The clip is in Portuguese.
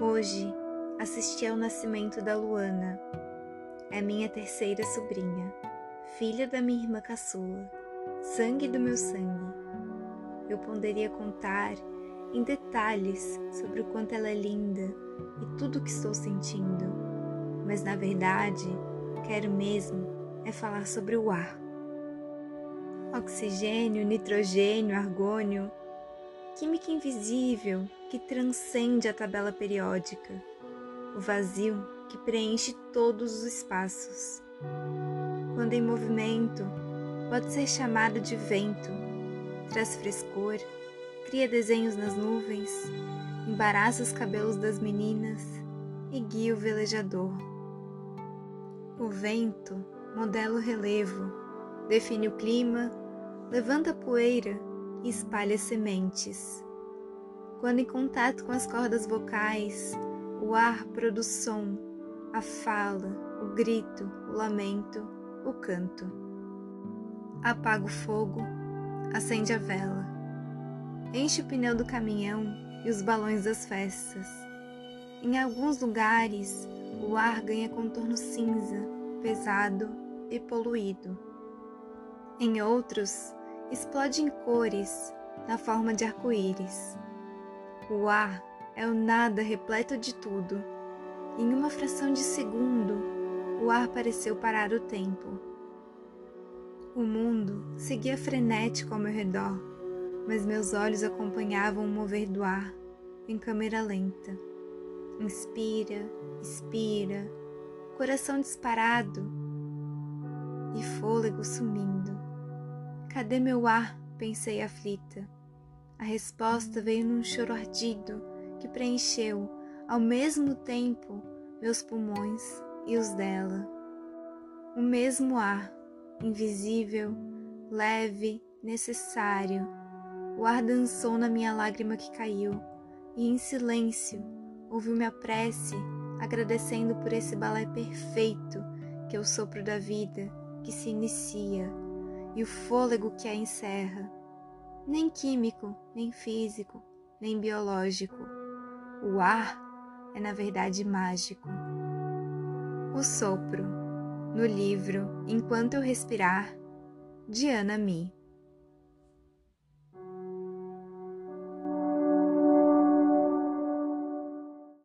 Hoje assisti ao nascimento da Luana. É minha terceira sobrinha, filha da minha irmã caçula, sangue do meu sangue. Eu poderia contar em detalhes sobre o quanto ela é linda e tudo o que estou sentindo, mas na verdade quero mesmo é falar sobre o ar. Oxigênio, nitrogênio, argônio, química invisível que transcende a tabela periódica, o vazio que preenche todos os espaços. Quando em movimento, pode ser chamado de vento, traz frescor, cria desenhos nas nuvens, embaraça os cabelos das meninas e guia o velejador. O vento modela o relevo, define o clima, levanta a poeira e espalha sementes. Quando em contato com as cordas vocais, o ar produz som, a fala, o grito, o lamento, o canto. Apaga o fogo, acende a vela, enche o pneu do caminhão e os balões das festas. Em alguns lugares, o ar ganha contorno cinza, pesado e poluído. Em outros, explode em cores, na forma de arco-íris. O ar é o nada repleto de tudo. Em uma fração de segundo, o ar pareceu parar o tempo. O mundo seguia frenético ao meu redor, mas meus olhos acompanhavam o mover do ar em câmera lenta. Inspira, expira, coração disparado e fôlego sumindo. Cadê meu ar? pensei aflita. A resposta veio num choro ardido que preencheu, ao mesmo tempo, meus pulmões e os dela. O mesmo ar, invisível, leve, necessário. O ar dançou na minha lágrima que caiu, e em silêncio ouviu minha prece, agradecendo por esse balé perfeito que é o sopro da vida que se inicia e o fôlego que a encerra, nem químico, nem físico, nem biológico. O ar é, na verdade, mágico. O sopro, no livro Enquanto Eu Respirar, de Ana Mi.